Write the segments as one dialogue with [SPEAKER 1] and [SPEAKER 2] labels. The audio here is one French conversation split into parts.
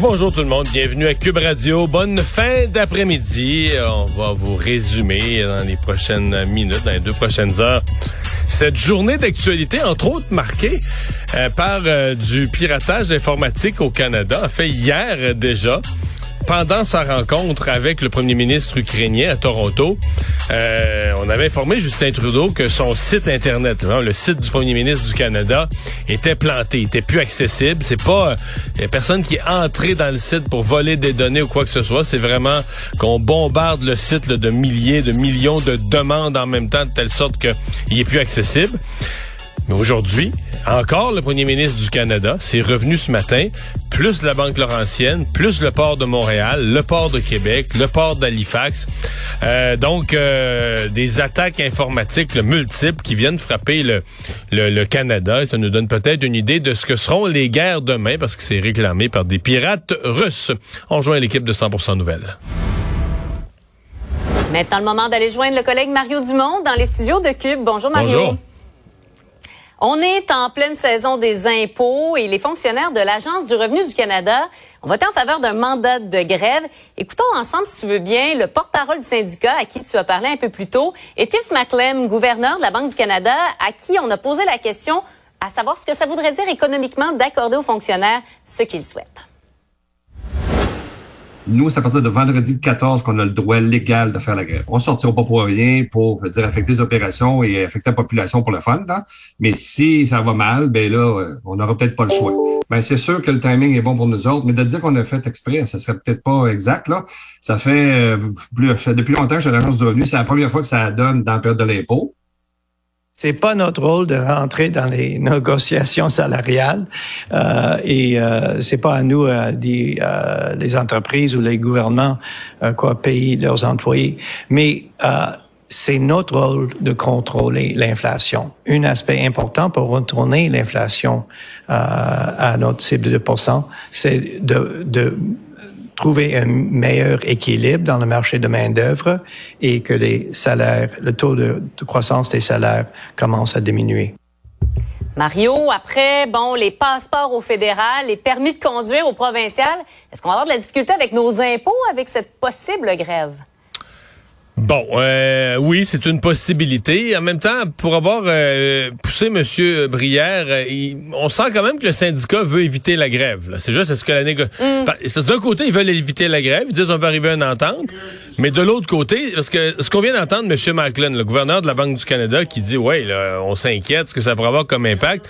[SPEAKER 1] Bonjour tout le monde, bienvenue à Cube Radio. Bonne fin d'après-midi. On va vous résumer dans les prochaines minutes, dans les deux prochaines heures, cette journée d'actualité, entre autres marquée euh, par euh, du piratage informatique au Canada. En fait, hier euh, déjà, pendant sa rencontre avec le premier ministre ukrainien à Toronto, euh, on avait informé Justin Trudeau que son site internet, hein, le site du premier ministre du Canada, était planté, était plus accessible. C'est pas euh, a personne qui est dans le site pour voler des données ou quoi que ce soit. C'est vraiment qu'on bombarde le site de milliers, de millions de demandes en même temps de telle sorte qu'il est plus accessible. Mais aujourd'hui, encore le premier ministre du Canada, c'est revenu ce matin, plus la Banque Laurentienne, plus le port de Montréal, le port de Québec, le port d'Halifax. Euh, donc, euh, des attaques informatiques là, multiples qui viennent frapper le, le, le Canada. Et ça nous donne peut-être une idée de ce que seront les guerres demain, parce que c'est réclamé par des pirates russes. On rejoint l'équipe de 100% Nouvelles.
[SPEAKER 2] Maintenant, le moment d'aller joindre le collègue Mario Dumont dans les studios de Cube. Bonjour, Mario.
[SPEAKER 1] Bonjour.
[SPEAKER 2] On est en pleine saison des impôts et les fonctionnaires de l'Agence du revenu du Canada ont voté en faveur d'un mandat de grève. Écoutons ensemble, si tu veux bien, le porte-parole du syndicat à qui tu as parlé un peu plus tôt, et Tiff McLem, gouverneur de la Banque du Canada, à qui on a posé la question à savoir ce que ça voudrait dire économiquement d'accorder aux fonctionnaires ce qu'ils souhaitent.
[SPEAKER 3] Nous, c'est à partir de vendredi 14 qu'on a le droit légal de faire la grève. On sortira pas pour rien pour dire, affecter les opérations et affecter la population pour le fun. Là. Mais si ça va mal, ben là, euh, on n'aura peut-être pas le choix. Ben, c'est sûr que le timing est bon pour nous autres, mais de dire qu'on a fait exprès, ça serait peut-être pas exact. Là. Ça fait euh, depuis longtemps que à l'agence du revenu. C'est la première fois que ça donne dans la période de l'impôt.
[SPEAKER 4] C'est pas notre rôle de rentrer dans les négociations salariales euh, et euh, c'est pas à nous, euh, des, euh, les entreprises ou les gouvernements, euh, quoi payer leurs employés. Mais euh, c'est notre rôle de contrôler l'inflation. Un aspect important pour retourner l'inflation à notre cible de 2%, c'est de, de trouver un meilleur équilibre dans le marché de main-d'œuvre et que les salaires, le taux de, croissance des salaires commence à diminuer.
[SPEAKER 2] Mario, après, bon, les passeports au fédéral, les permis de conduire au provincial, est-ce qu'on va avoir de la difficulté avec nos impôts avec cette possible grève?
[SPEAKER 1] Bon, euh, oui, c'est une possibilité. En même temps, pour avoir euh, poussé Monsieur Brière, euh, il, on sent quand même que le syndicat veut éviter la grève. C'est juste est-ce que la négo... Mm. D'un côté, ils veulent éviter la grève, ils disent on va arriver à une entente, mais de l'autre côté, parce que ce qu'on vient d'entendre, Monsieur Macklin, le gouverneur de la Banque du Canada, qui dit ouais, là, on s'inquiète, ce que ça pourrait avoir comme impact.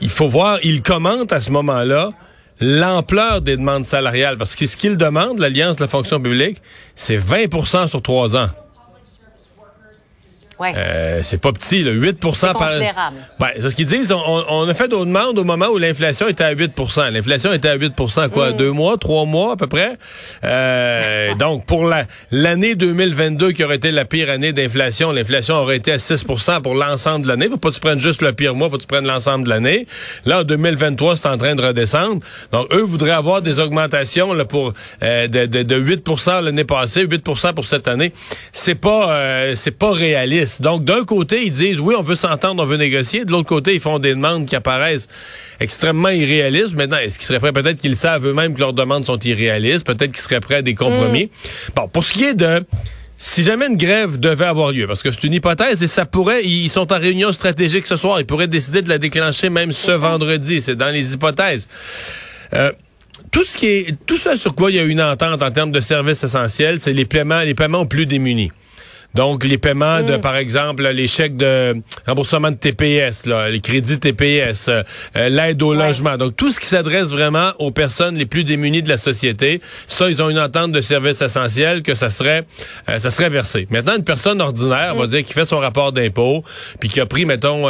[SPEAKER 1] Il faut voir, il commente à ce moment-là l'ampleur des demandes salariales. Parce que ce qu'il demande, l'Alliance de la fonction publique, c'est 20% sur trois ans.
[SPEAKER 2] Ouais.
[SPEAKER 1] Euh, c'est pas petit, là, 8 par
[SPEAKER 2] considérable.
[SPEAKER 1] Ben, c'est ce qu'ils disent. On, on, a fait nos demandes au moment où l'inflation était à 8% L'inflation était à 8 quoi?
[SPEAKER 2] Mm.
[SPEAKER 1] Deux mois, trois mois à peu près? Euh, donc, pour la l'année 2022 qui aurait été la pire année d'inflation, l'inflation aurait été à 6% pour l'ensemble de l'année. Faut pas que tu prennes juste le pire mois, faut que tu prennes l'ensemble de l'année. Là, en 2023, c'est en train de redescendre. Donc, eux voudraient avoir des augmentations là, pour euh, de, de, de 8 l'année passée, 8% pour cette année. C'est pas euh, c'est pas réaliste. Donc, d'un côté, ils disent, oui, on veut s'entendre, on veut négocier. De l'autre côté, ils font des demandes qui apparaissent extrêmement irréalistes. Maintenant, est-ce qu'ils seraient prêts? Peut-être qu'ils savent eux-mêmes que leurs demandes sont irréalistes. Peut-être qu'ils seraient prêts à des compromis.
[SPEAKER 2] Mm.
[SPEAKER 1] Bon, pour ce qui est de... Si jamais une grève devait avoir lieu, parce que c'est une hypothèse et ça pourrait, ils sont en réunion stratégique ce soir, ils pourraient décider de la déclencher même ce vendredi. C'est dans les hypothèses. Euh, tout ce qui est tout ça sur quoi il y a une entente en termes de services essentiels, c'est les paiements, les paiements aux plus démunis. Donc, les paiements de, mm. par exemple, les chèques de remboursement de TPS, là, les crédits TPS, euh, euh, l'aide au logement. Donc, tout ce qui s'adresse vraiment aux personnes les plus démunies de la société, ça, ils ont une entente de services essentiels que ça serait, euh, ça serait versé. Maintenant, une personne ordinaire, on va mm. dire, qui fait son rapport d'impôt, puis qui a pris, mettons,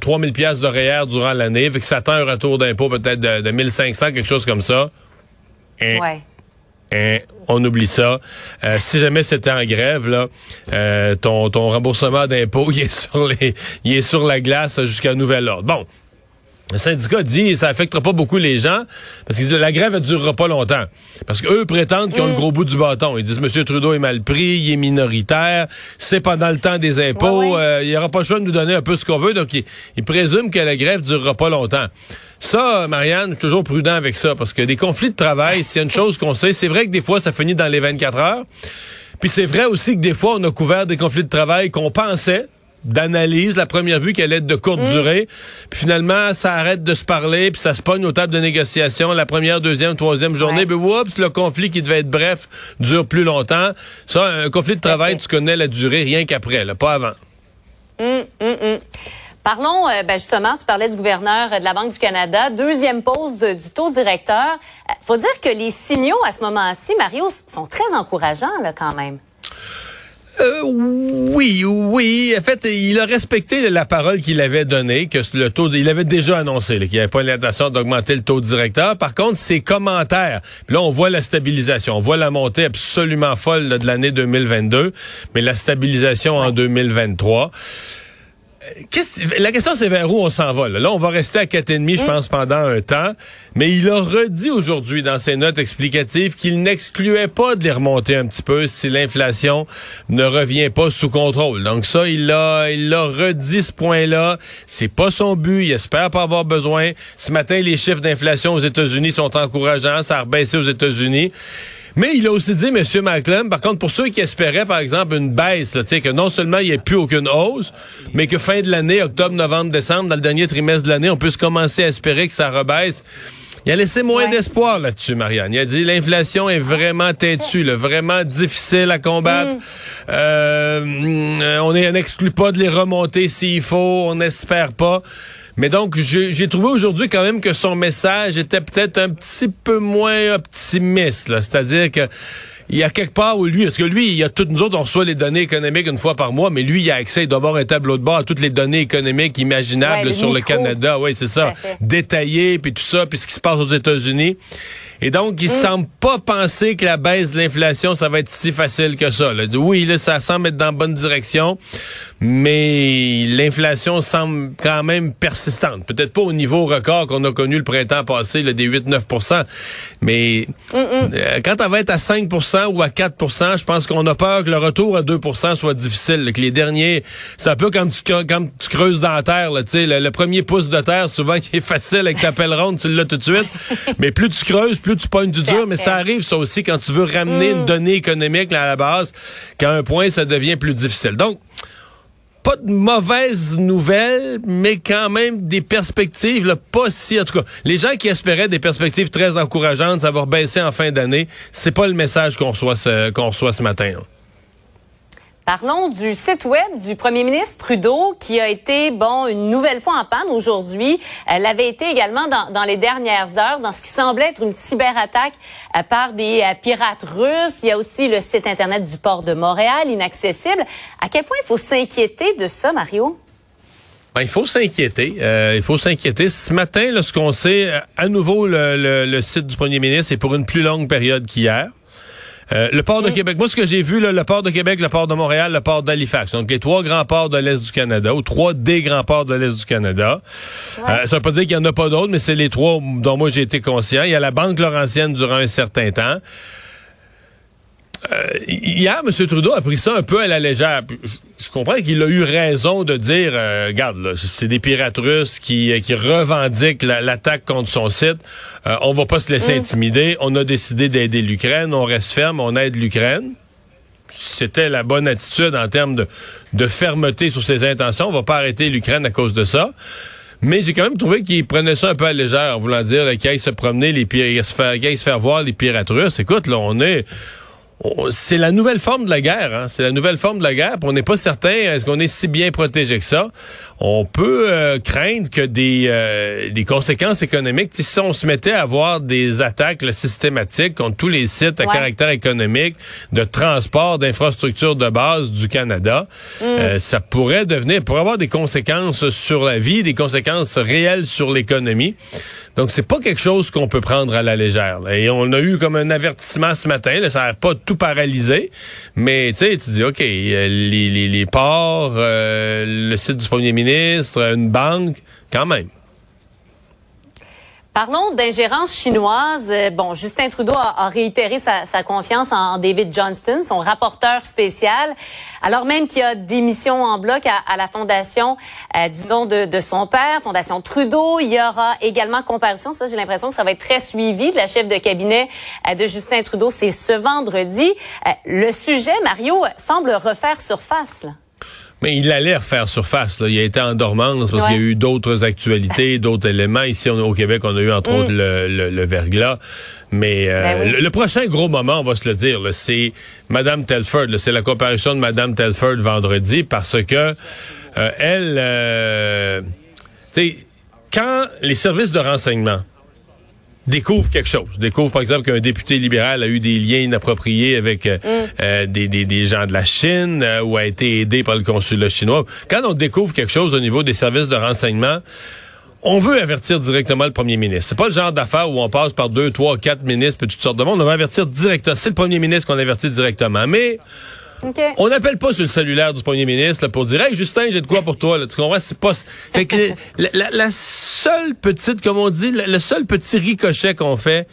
[SPEAKER 1] 3000 pièces de durant l'année, fait que ça attend un retour d'impôt peut-être de, de 1500, quelque chose comme ça.
[SPEAKER 2] ouais.
[SPEAKER 1] Hein, on oublie ça. Euh, si jamais c'était en grève, là, euh, ton, ton remboursement d'impôt, il est sur est sur la glace jusqu'à nouvel ordre. Bon. Le syndicat dit ça affectera pas beaucoup les gens parce que la grève ne durera pas longtemps. Parce qu'eux prétendent qu'ils ont le gros bout du bâton. Ils disent Monsieur Trudeau est mal pris, il est minoritaire, c'est pendant le temps des impôts, euh, il n'y aura pas le choix de nous donner un peu ce qu'on veut. Donc, ils, présument que la grève durera pas longtemps. Ça, Marianne, je suis toujours prudent avec ça parce que des conflits de travail, c'est une chose qu'on sait. C'est vrai que des fois, ça finit dans les 24 heures. Puis c'est vrai aussi que des fois, on a couvert des conflits de travail qu'on pensait, d'analyse, la première vue qu'elle est de courte mm. durée. Puis finalement, ça arrête de se parler, puis ça se pogne aux tables de négociation la première, deuxième, troisième journée. Puis oups, le conflit qui devait être bref dure plus longtemps. Ça, un conflit de travail, tu connais la durée rien qu'après, pas avant.
[SPEAKER 2] Mm, mm, Parlons, euh, ben justement, tu parlais du gouverneur de la Banque du Canada. Deuxième pause du taux directeur. Euh, faut dire que les signaux à ce moment-ci, Mario, sont très encourageants là, quand même.
[SPEAKER 1] Euh, oui, oui. En fait, il a respecté la parole qu'il avait donnée, que le taux, il avait déjà annoncé qu'il n'y avait pas l'intention d'augmenter le taux directeur. Par contre, ses commentaires, là, on voit la stabilisation, on voit la montée absolument folle de l'année 2022, mais la stabilisation en 2023 la question, c'est vers où on s'en va. Là? on va rester à 4,5, je mm. pense, pendant un temps. Mais il a redit aujourd'hui dans ses notes explicatives qu'il n'excluait pas de les remonter un petit peu si l'inflation ne revient pas sous contrôle. Donc ça, il l'a il a redit ce point-là. C'est pas son but. Il espère pas avoir besoin. Ce matin, les chiffres d'inflation aux États-Unis sont encourageants. Ça a rebaissé aux États-Unis. Mais il a aussi dit, M. Macklem, par contre, pour ceux qui espéraient, par exemple, une baisse, là, que non seulement il n'y ait plus aucune hausse, mais que fin de l'année, octobre, novembre, décembre, dans le dernier trimestre de l'année, on puisse commencer à espérer que ça rebaisse. Il a laissé moins d'espoir là-dessus, Marianne. Il a dit l'inflation est vraiment têtue, là, vraiment difficile à combattre. Mm. Euh, on n'exclut pas de les remonter s'il faut, on n'espère pas. Mais donc, j'ai trouvé aujourd'hui quand même que son message était peut-être un petit peu moins optimiste. C'est-à-dire que il y a quelque part où lui, parce que lui, il y a toutes nous autres, on reçoit les données économiques une fois par mois, mais lui, il a accès, il doit avoir un tableau de bord à toutes les données économiques imaginables sur le Canada. Oui, c'est ça. Détaillé, puis tout ça, puis ce qui se passe aux États-Unis. Et donc, il mm. semble pas penser que la baisse de l'inflation, ça va être si facile que ça. Là. Oui, là, ça semble être dans la bonne direction, mais l'inflation semble quand même persistante. Peut-être pas au niveau record qu'on a connu le printemps passé, là, des 8-9 mais euh, quand elle va être à 5% ou à 4% je pense qu'on a peur que le retour à 2% soit difficile. que les derniers, c'est un peu comme tu, comme tu creuses dans la terre. Là, le, le premier pouce de terre, souvent, qui est facile avec ta pelle ronde, tu l'as tout de suite. mais plus tu creuses, plus tu pognes du dur. Mais ça arrive, ça aussi, quand tu veux ramener une mm. donnée économique là, à la base, qu'à un point, ça devient plus difficile. Donc, pas de mauvaises nouvelles, mais quand même des perspectives, là, pas si, en tout cas, les gens qui espéraient des perspectives très encourageantes, ça va baisser en fin d'année, c'est pas le message qu'on reçoit ce, qu'on reçoit ce matin.
[SPEAKER 2] Parlons du site web du premier ministre Trudeau qui a été, bon, une nouvelle fois en panne aujourd'hui. Elle avait été également dans, les dernières heures dans ce qui semblait être une cyberattaque euh, par des euh, pirates russes. Il y a aussi le site Internet du port de Montréal, inaccessible. À quel point il faut s'inquiéter de ça, Mario?
[SPEAKER 1] Ben, il faut s'inquiéter. Euh, il faut s'inquiéter. Ce matin, ce qu'on sait, à nouveau, le, le, le, site du premier ministre est pour une plus longue période qu'hier. Euh, le port de Québec, moi ce que j'ai vu, le port de Québec, le port de Montréal, le port d'Halifax, donc les trois grands ports de l'Est du Canada, ou trois des grands ports de l'Est du Canada. Euh, ça veut pas dire qu'il y en a pas d'autres, mais c'est les trois dont moi j'ai été conscient. Il y a la Banque Laurentienne durant un certain temps. Euh, hier, M. Trudeau a pris ça un peu à la légère. Je, comprends qu'il a eu raison de dire, euh, regarde, c'est des pirates russes qui, qui revendiquent l'attaque contre son site. Euh, on va pas se laisser mm. intimider. On a décidé d'aider l'Ukraine. On reste ferme. On aide l'Ukraine. C'était la bonne attitude en termes de, de fermeté sur ses intentions. On va pas arrêter l'Ukraine à cause de ça. Mais j'ai quand même trouvé qu'il prenait ça un peu à légère, en voulant dire qu'il aille se promener les pires, se faire, se faire voir les pirates russes. Écoute, là, on est c'est la nouvelle forme de la guerre. Hein? C'est la nouvelle forme de la guerre. on n'est pas certain est-ce qu'on est si bien protégé que ça? On peut euh, craindre que des, euh, des conséquences économiques, si on se mettait à avoir des attaques systématiques contre tous les sites à caractère économique, de transport, d'infrastructures de base du Canada, mm. euh, ça pourrait devenir, pourrait avoir des conséquences sur la vie, des conséquences réelles sur l'économie. Donc, c'est pas quelque chose qu'on peut prendre à la légère. Et on a eu comme un avertissement ce matin. Là, ça n'a pas tout paralysé. Mais, tu sais, tu dis, OK, les, les, les ports, euh, le site du premier ministre, une banque, quand même.
[SPEAKER 2] Parlons d'ingérence chinoise. Euh, bon, Justin Trudeau a, réitéré sa, confiance en, David Johnston, son rapporteur spécial, alors même qu'il y a des missions en bloc à, la fondation euh, du nom de, son père, Fondation Trudeau. Il y aura également comparution. Ça, j'ai l'impression que ça va être très suivi de la chef de cabinet euh, de Justin Trudeau. C'est ce vendredi. le sujet, Mario, semble refaire surface. Là.
[SPEAKER 1] Mais il allait refaire surface. Là. Il a été en dormance parce qu'il y a eu d'autres actualités, d'autres éléments. Ici, on, au Québec, on a eu entre mm. autres le, le, le, verglas. Mais euh, ben le, prochain gros moment, on va se le dire, c'est Madame Telford. C'est la comparution de Madame Telford vendredi parce que euh, elle, euh, tu sais, quand les services de renseignement découvre quelque chose. Découvre, par exemple, qu'un député libéral a eu des liens inappropriés avec euh, mm. euh, des, des, des, gens de la Chine euh, ou a été aidé par le consulat chinois. Quand on découvre quelque chose au niveau des services de renseignement, on veut avertir directement le premier ministre. C'est pas le genre d'affaire où on passe par deux, trois, quatre ministres et toutes sortes de monde. On va avertir directement. C'est le premier ministre qu'on avertit directement. Mais on n'appelle pas sur le cellulaire du premier ministre pour dire Hey Justin, j'ai de quoi pour toi. Là. Tu comprends? C'est pas. Fait que la, seule petite, comme on dit, le seul petit ricochet qu'on fait,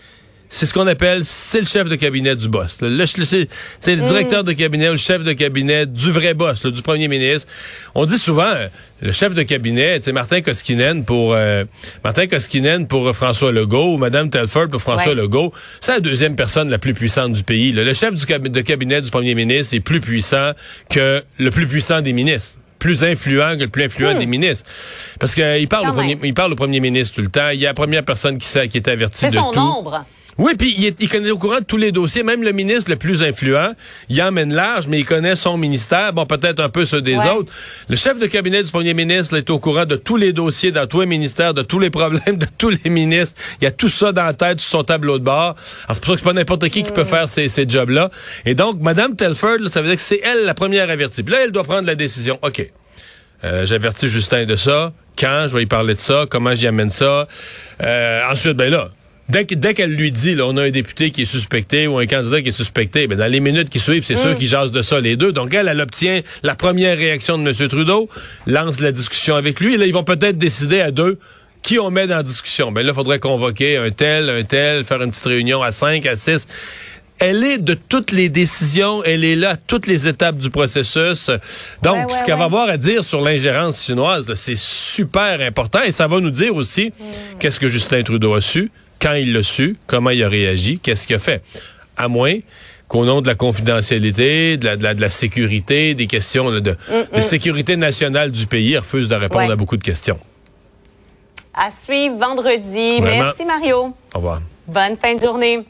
[SPEAKER 1] c'est ce qu'on appelle, c'est le chef de cabinet du boss. Le, c'est le mm. directeur de cabinet ou le chef de cabinet du vrai boss, du premier ministre. On dit souvent, euh, le chef de cabinet, c'est Martin Koskinen pour euh, Martin Koskinen pour François Legault ou Madame Telford pour François Legault. C'est la deuxième personne la plus puissante du pays. Le chef du de cabinet du premier ministre est plus puissant que le plus puissant des ministres plus influent que le plus influent hmm. des ministres. Parce qu'il parle, au premier, il parle au premier ministre tout le temps. Il y a la première personne qui, sait, qui est avertie de son tout. Nombre. Oui, puis il, il, connaît au courant de tous les dossiers, même le ministre le plus influent, il emmène large, mais il connaît son ministère, bon, peut-être un peu ceux des autres. Le chef de cabinet du premier ministre est au courant de tous les dossiers dans tous les ministères, de tous les problèmes de tous les ministres. Il y a tout ça dans la tête sur son tableau de bord. c'est pour ça que c'est pas n'importe qui qui peut mm. faire ces, ces jobs-là. Et donc, Madame Telford, ça veut dire que c'est elle la première avertie. Puis là, elle doit prendre la décision. OK. Euh, J'avertis Justin de ça. Quand? Je vais y parler de ça? Comment j'y amène ça? Euh, ensuite, ben là, Dès, qu'elle lui dit, là, on a un député qui est suspecté ou un candidat qui est suspecté, ben dans les minutes qui suivent, c'est sûr mm. qu'ils jasent de ça les deux. Donc elle, elle obtient la première réaction de M. Trudeau, lance la discussion avec lui. Et là, ils vont peut-être décider à deux qui on met dans la discussion. Ben là, il faudrait convoquer un tel, un tel, faire une petite réunion à cinq, à six. Elle est de toutes les décisions, elle est là à toutes les étapes du processus. Donc, ce qu'elle va avoir à dire sur l'ingérence chinoise, c'est super important et ça va nous dire aussi mm. qu'est-ce que Justin Trudeau a su, quand il l'a su, comment il a réagi, qu'est-ce qu'il a fait. À moins qu'au nom de la confidentialité, de la, sécurité, des questions de, mm, mm. sécurité nationale du pays, il refuse de répondre à beaucoup de questions.
[SPEAKER 2] À suivre vendredi. Merci Mario.
[SPEAKER 1] Au revoir.
[SPEAKER 2] Bonne fin de journée.